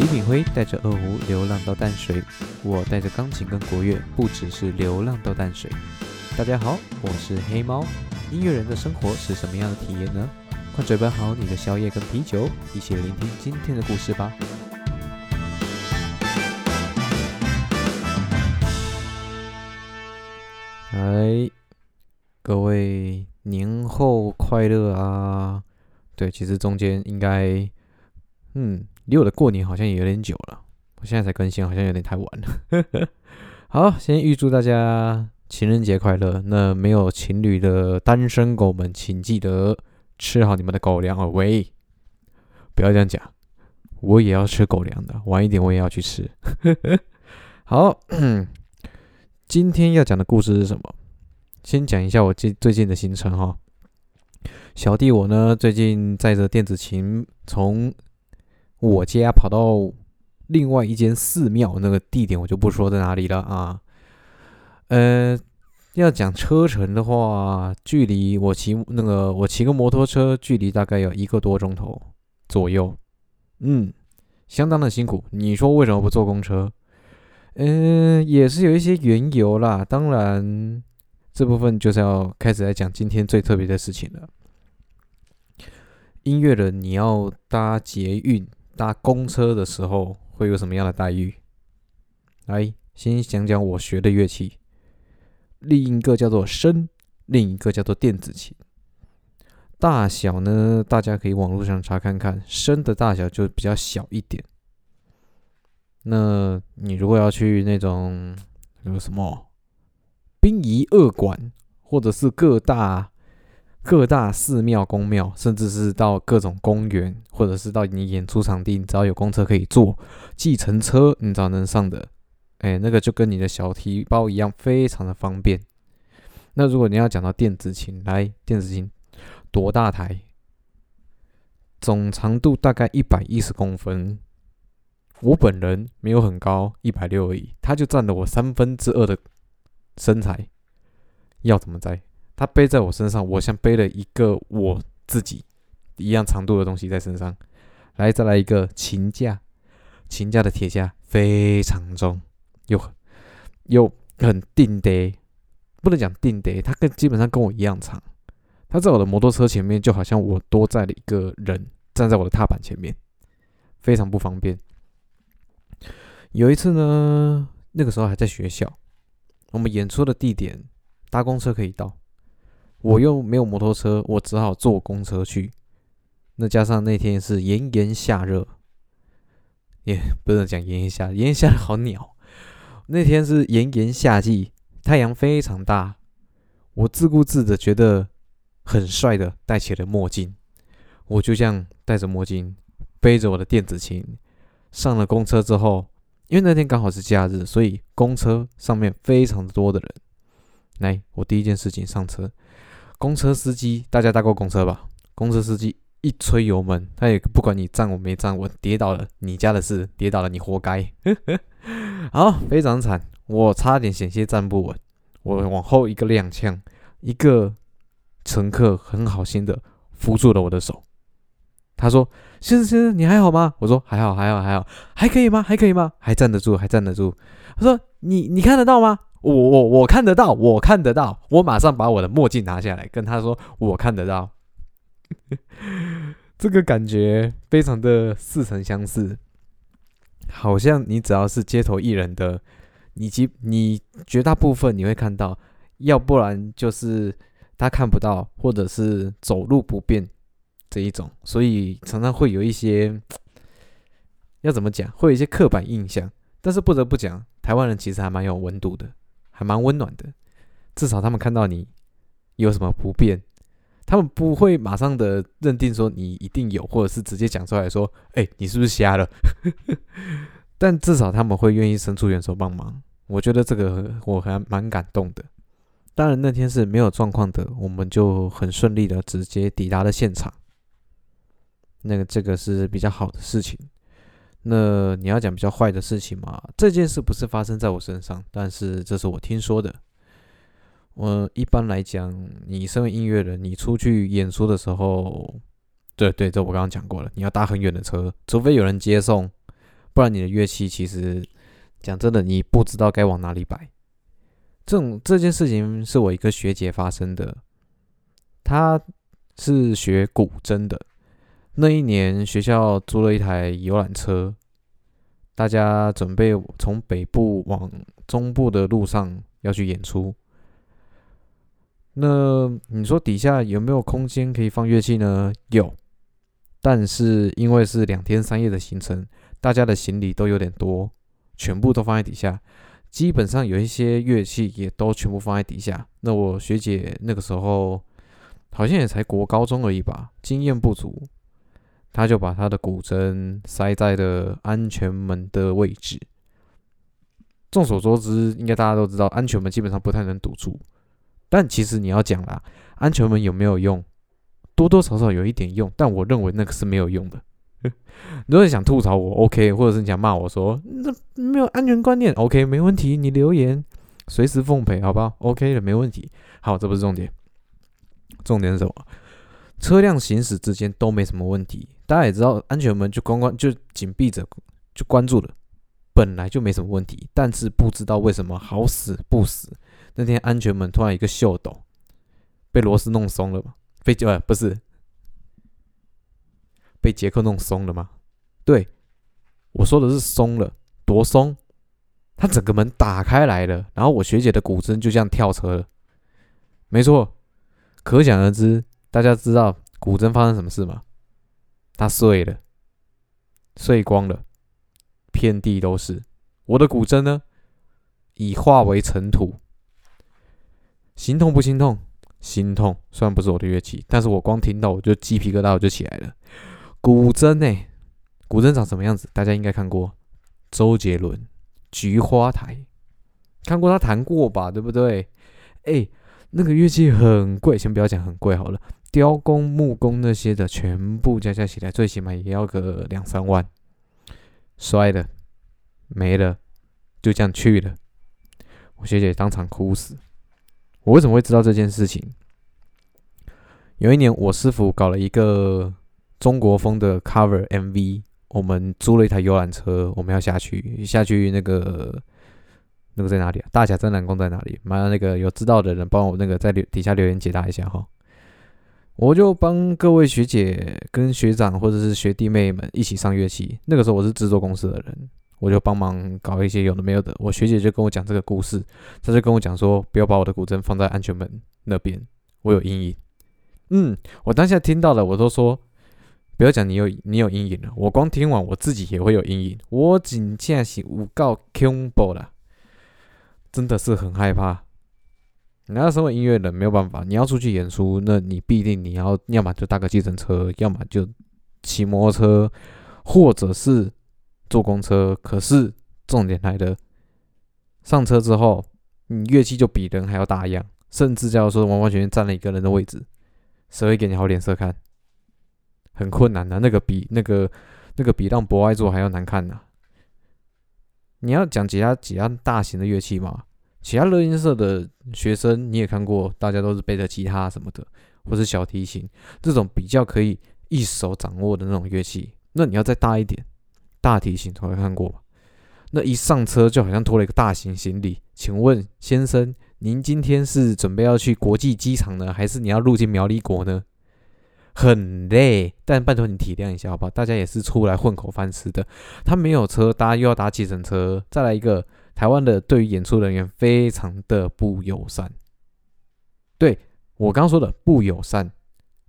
李炳辉带着二胡流浪到淡水，我带着钢琴跟国乐，不只是流浪到淡水。大家好，我是黑猫。音乐人的生活是什么样的体验呢？快准备好你的宵夜跟啤酒，一起聆听今天的故事吧。哎，各位年后快乐啊！对，其实中间应该，嗯，离我的过年好像也有点久了。我现在才更新，好像有点太晚了。好，先预祝大家情人节快乐。那没有情侣的单身狗们，请记得吃好你们的狗粮哦。喂，不要这样讲，我也要吃狗粮的。晚一点我也要去吃。好，今天要讲的故事是什么？先讲一下我最最近的行程哈。小弟我呢，最近载着电子琴从我家跑到另外一间寺庙，那个地点我就不说在哪里了啊。呃，要讲车程的话，距离我骑那个我骑个摩托车，距离大概有一个多钟头左右，嗯，相当的辛苦。你说为什么不坐公车？嗯，也是有一些缘由啦。当然，这部分就是要开始来讲今天最特别的事情了。音乐人，你要搭捷运、搭公车的时候会有什么样的待遇？来，先讲讲我学的乐器，另一个叫做笙，另一个叫做电子琴。大小呢，大家可以网络上查看看，笙的大小就比较小一点。那你如果要去那种有什么殡仪二馆，或者是各大。各大寺庙、宫庙，甚至是到各种公园，或者是到你演出场地，你只要有公车可以坐，计程车你只要能上的，哎，那个就跟你的小提包一样，非常的方便。那如果你要讲到电子琴，来，电子琴多大台？总长度大概一百一十公分。我本人没有很高，一百六而已，它就占了我三分之二的身材，要怎么摘？它背在我身上，我像背了一个我自己一样长度的东西在身上。来，再来一个琴架，琴架的铁架非常重，又又很定的，不能讲定的，它跟基本上跟我一样长。它在我的摩托车前面，就好像我多载了一个人站在我的踏板前面，非常不方便。有一次呢，那个时候还在学校，我们演出的地点搭公车可以到。我又没有摩托车，我只好坐公车去。那加上那天是炎炎夏热，也不能讲炎炎夏，炎炎夏好鸟。那天是炎炎夏季，太阳非常大。我自顾自的觉得很帅的戴起了墨镜，我就这样戴着墨镜，背着我的电子琴上了公车之后，因为那天刚好是假日，所以公车上面非常多的人。来，我第一件事情上车。公车司机，大家搭过公车吧？公车司机一吹油门，他也不管你站稳没站稳，跌倒了你家的事，跌倒了你活该。好，非常惨，我差点险些站不稳，我往后一个踉跄，一个乘客很好心的扶住了我的手。他说：“先生，先生，你还好吗？”我说：“还好，还好，还好，还可以吗？还可以吗？还站得住，还站得住。”他说：“你你看得到吗？”我我我看得到，我看得到，我马上把我的墨镜拿下来，跟他说我看得到。这个感觉非常的似曾相识，好像你只要是街头艺人的，你其你绝大部分你会看到，要不然就是他看不到，或者是走路不便这一种，所以常常会有一些要怎么讲，会有一些刻板印象。但是不得不讲，台湾人其实还蛮有温度的。还蛮温暖的，至少他们看到你有什么不便，他们不会马上的认定说你一定有，或者是直接讲出来说：“哎，你是不是瞎了？” 但至少他们会愿意伸出援手帮忙。我觉得这个我还蛮感动的。当然那天是没有状况的，我们就很顺利的直接抵达了现场。那个这个是比较好的事情。那你要讲比较坏的事情嘛？这件事不是发生在我身上，但是这是我听说的。我一般来讲，你身为音乐人，你出去演出的时候，对对，这我刚刚讲过了，你要搭很远的车，除非有人接送，不然你的乐器其实讲真的，你不知道该往哪里摆。这种这件事情是我一个学姐发生的，她是学古筝的。那一年学校租了一台游览车，大家准备从北部往中部的路上要去演出。那你说底下有没有空间可以放乐器呢？有，但是因为是两天三夜的行程，大家的行李都有点多，全部都放在底下。基本上有一些乐器也都全部放在底下。那我学姐那个时候好像也才国高中而已吧，经验不足，他就把他的古筝塞在了安全门的位置。众所周知，应该大家都知道，安全门基本上不太能堵住。但其实你要讲啦，安全门有没有用？多多少少有一点用，但我认为那个是没有用的。如果你想吐槽我，OK，或者是你想骂我说那没有安全观念，OK，没问题，你留言随时奉陪，好不好？OK 的，没问题。好，这不是重点，重点是什么？车辆行驶之间都没什么问题。大家也知道，安全门就关关就紧闭着，就关住了，本来就没什么问题。但是不知道为什么好死不死，那天安全门突然一个秀抖，被螺丝弄松了嘛？被呃不是。被杰克弄松了吗？对，我说的是松了，多松？他整个门打开来了，然后我学姐的古筝就这样跳车了。没错，可想而知，大家知道古筝发生什么事吗？它碎了，碎光了，遍地都是。我的古筝呢，已化为尘土。心痛不心痛？心痛。虽然不是我的乐器，但是我光听到我就鸡皮疙瘩我就起来了。古筝呢？古筝长什么样子？大家应该看过周杰伦《菊花台》，看过他弹过吧？对不对？哎，那个乐器很贵，先不要讲很贵好了，雕工、木工那些的，全部加加起来，最起码也要个两三万。摔了，没了，就这样去了。我学姐当场哭死。我为什么会知道这件事情？有一年，我师傅搞了一个。中国风的 cover MV，我们租了一台游览车，我们要下去，下去那个那个在哪里啊？大甲真南宫在哪里？麻烦那个有知道的人帮我那个在留底下留言解答一下哈。我就帮各位学姐跟学长或者是学弟妹们一起上乐器。那个时候我是制作公司的人，我就帮忙搞一些有的没有的。我学姐就跟我讲这个故事，她就跟我讲说，不要把我的古筝放在安全门那边，我有阴影。嗯，我当下听到了，我都说。不要讲你有你有阴影了，我光听完我自己也会有阴影。我仅限是有够恐怖了，真的是很害怕。你要身为音乐人没有办法，你要出去演出，那你必定你要要么就搭个计程车，要么就骑摩托车，或者是坐公车。可是重点来了，上车之后，你乐器就比人还要大样，甚至叫做完完全全占了一个人的位置，谁会给你好脸色看？很困难的，那个比那个那个比让博爱做还要难看呢。你要讲其他其他大型的乐器吗？其他乐音社的学生你也看过，大家都是背着吉他什么的，或是小提琴这种比较可以一手掌握的那种乐器。那你要再大一点，大提琴从来看过吧？那一上车就好像拖了一个大型行李。请问先生，您今天是准备要去国际机场呢，还是你要入境苗栗国呢？很累，但拜托你体谅一下，好不好？大家也是出来混口饭吃的。他没有车搭，又要搭计程车，再来一个台湾的对于演出人员非常的不友善。对我刚说的不友善，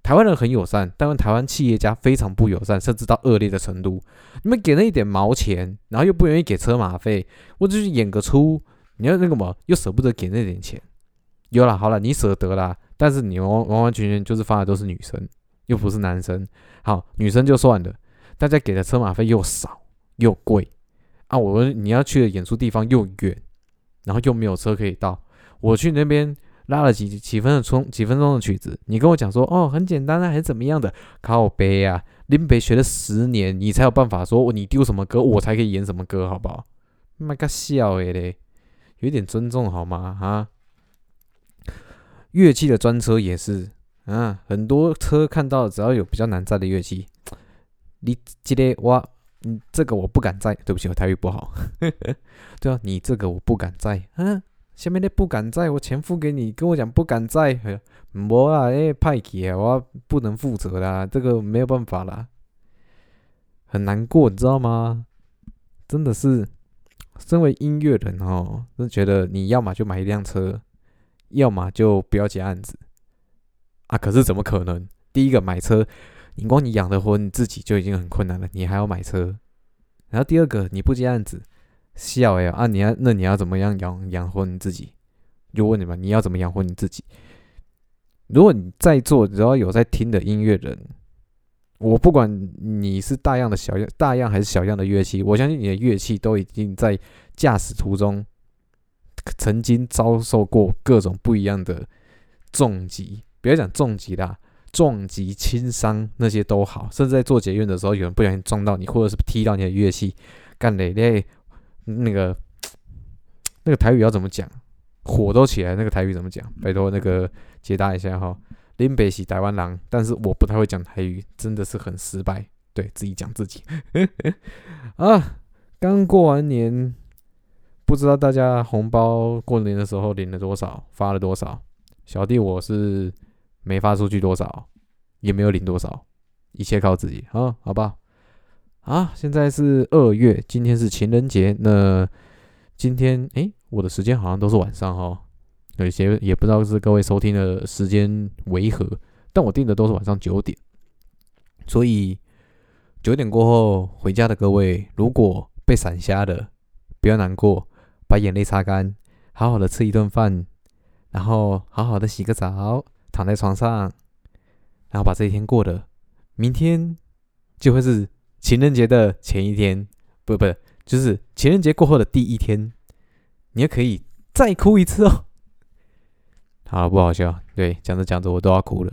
台湾人很友善，但台湾企业家非常不友善，甚至到恶劣的程度。你们给那一点毛钱，然后又不愿意给车马费，我就是演个出，你要那个么，又舍不得给那点钱。有了，好了，你舍得啦，但是你完完完全全就是发的都是女生。又不是男生，好女生就算了，大家给的车马费又少又贵啊！我你要去的演出地方又远，然后又没有车可以到。我去那边拉了几几分的钟，几分钟的曲子，你跟我讲说哦很简单啊，还是怎么样的？靠背啊，林北学了十年，你才有办法说你丢什么歌，我才可以演什么歌，好不好？妈个笑诶嘞，有点尊重好吗？哈，乐器的专车也是。啊，很多车看到只要有比较难载的乐器，你这个我你这个我不敢在，对不起，我台语不好。对啊，你这个我不敢在，嗯，下面的不敢在，我钱付给你，跟我讲不敢在，无啊，哎，派去啊，我不能负责啦，这个没有办法啦，很难过，你知道吗？真的是，身为音乐人哦，真觉得你要么就买一辆车，要么就不要接案子啊。可是怎么可能？第一个买车。你光你养的活你自己就已经很困难了，你还要买车。然后第二个，你不接案子，笑哎啊！你要那你要怎么样养养活你自己？就问你们，你要怎么养活你自己？如果你在座只要有在听的音乐人，我不管你是大样的小样大样还是小样的乐器，我相信你的乐器都已经在驾驶途中曾经遭受过各种不一样的重击，不要讲重击啦。撞击、轻伤那些都好，甚至在做捷运的时候，有人不小心撞到你，或者是踢到你的乐器，干嘞嘞，那个那个台语要怎么讲？火都起来，那个台语怎么讲？拜托那个解答一下哈。林北喜台湾狼，但是我不太会讲台语，真的是很失败。对自己讲自己 啊，刚过完年，不知道大家红包过年的时候领了多少，发了多少？小弟我是。没发出去多少，也没有领多少，一切靠自己啊，好吧？啊，现在是二月，今天是情人节。那今天诶，我的时间好像都是晚上哈，有些也不知道是各位收听的时间为何，但我定的都是晚上九点。所以九点过后回家的各位，如果被闪瞎了，不要难过，把眼泪擦干，好好的吃一顿饭，然后好好的洗个澡。躺在床上，然后把这一天过了，明天就会是情人节的前一天，不不，就是情人节过后的第一天，你也可以再哭一次哦。好不好笑？对，讲着讲着我都要哭了。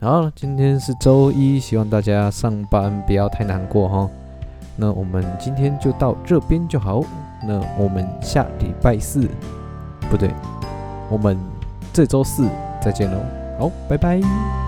好，今天是周一，希望大家上班不要太难过哈。那我们今天就到这边就好。那我们下礼拜四，不对，我们这周四。再见喽，好，拜拜。